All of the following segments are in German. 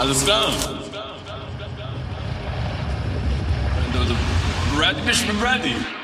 Understand? Bishop Brady.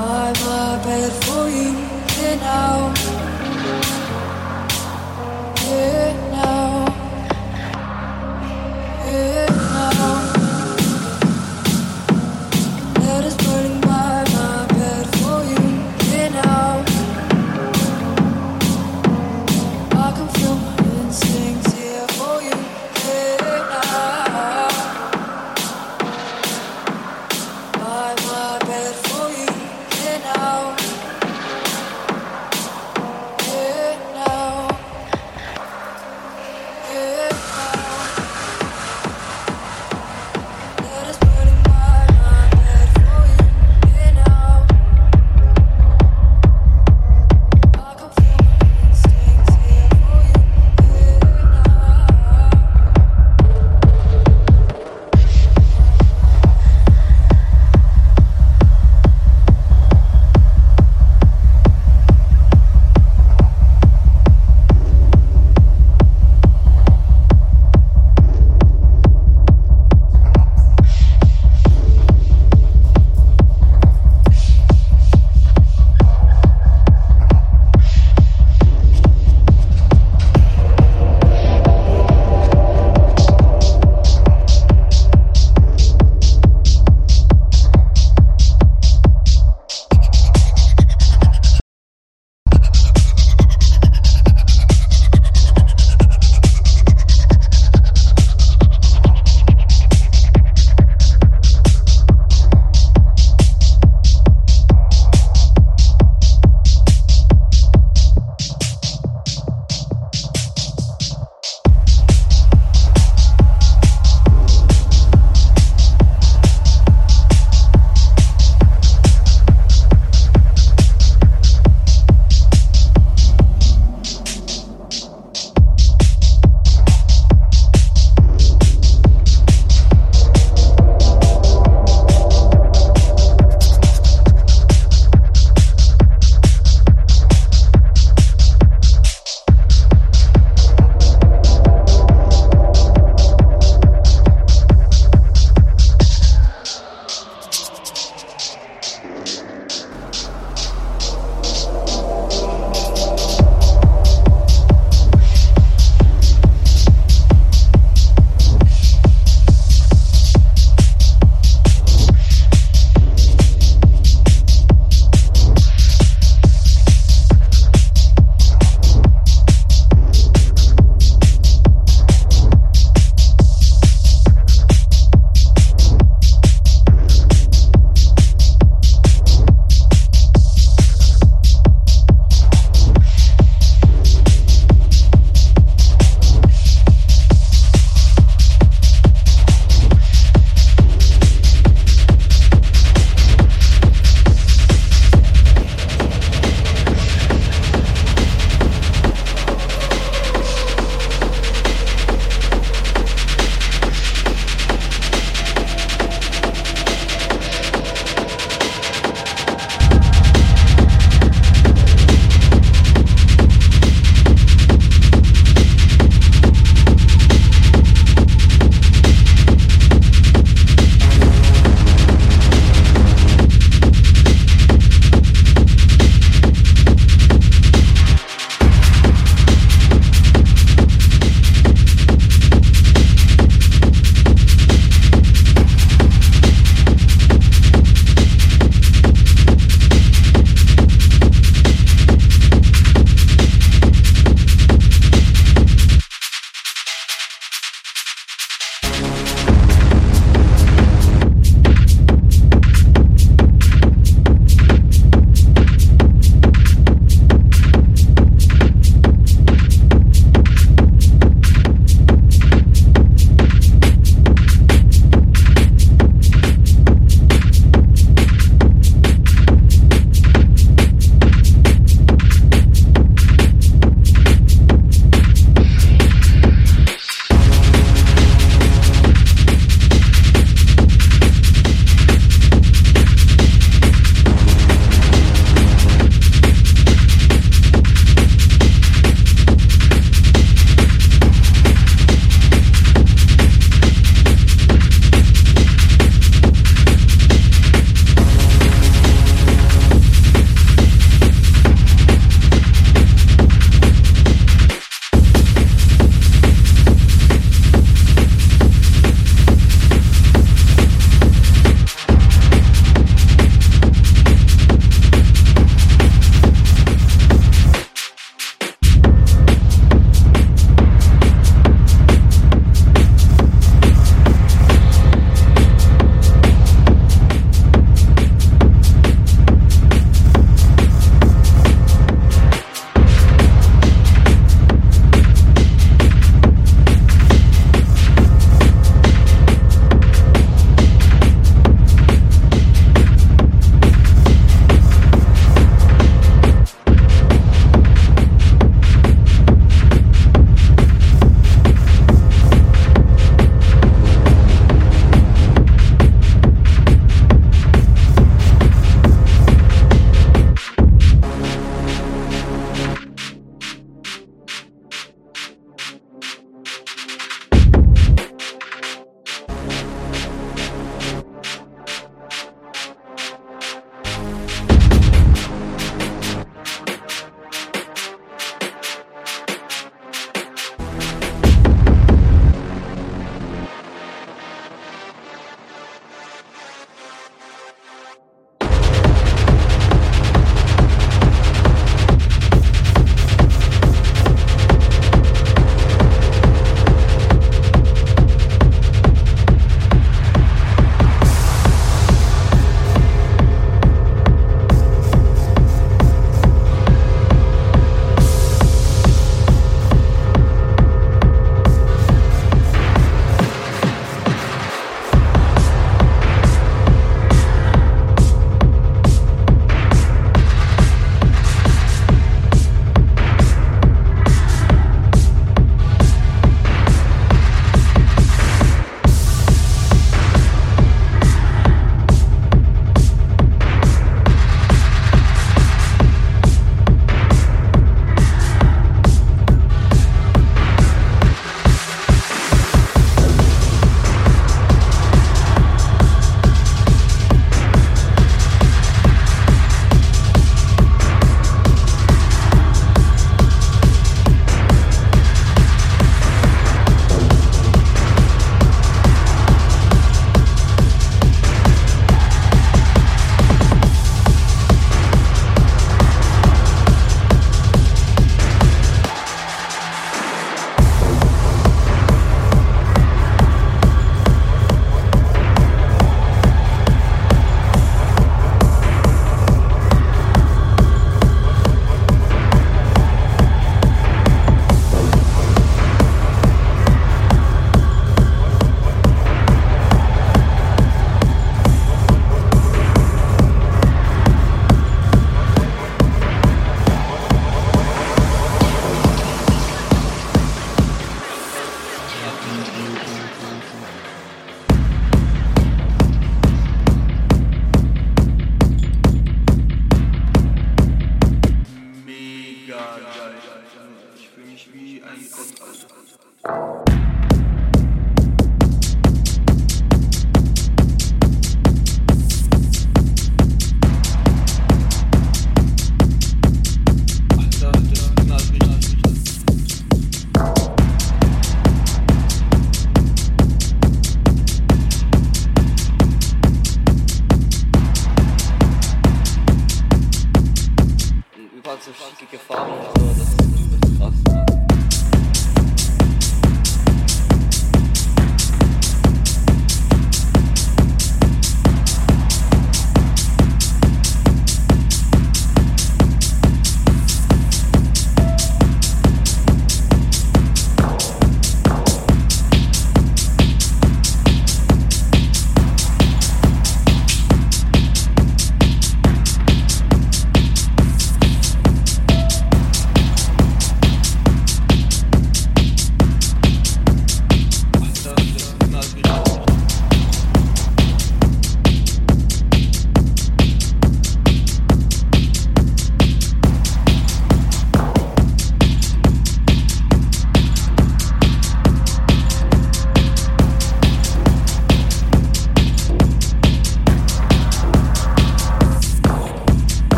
I've a bed for you, get out.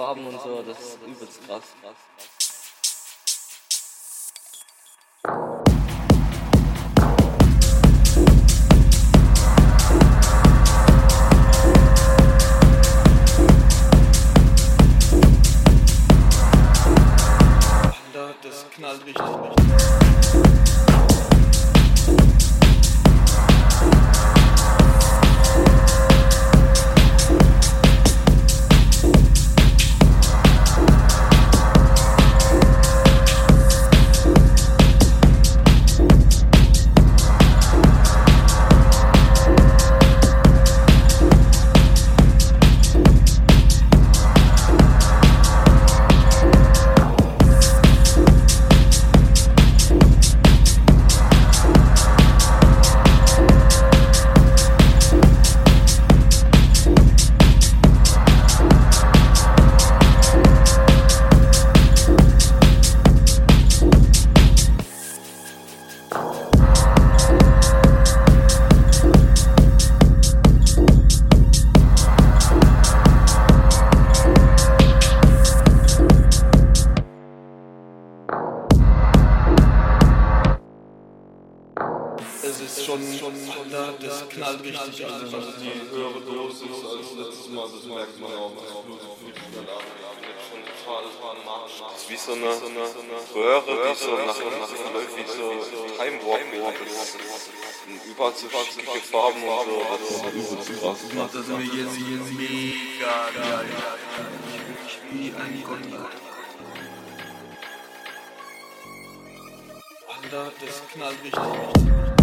Farben und so, knallt richtig, also Also die höhere Dosis als letztes Mal, das merkt man auch. Das an, ist wie so eine, so eine, so eine Röhre, die so nach, nach läuft, wie so ist. Überall so schickige Farben und so, das ist übelst krass. macht das mir jetzt hier mega geil. Ich mich wie ein Gott. Alter, das knallt richtig, richtig.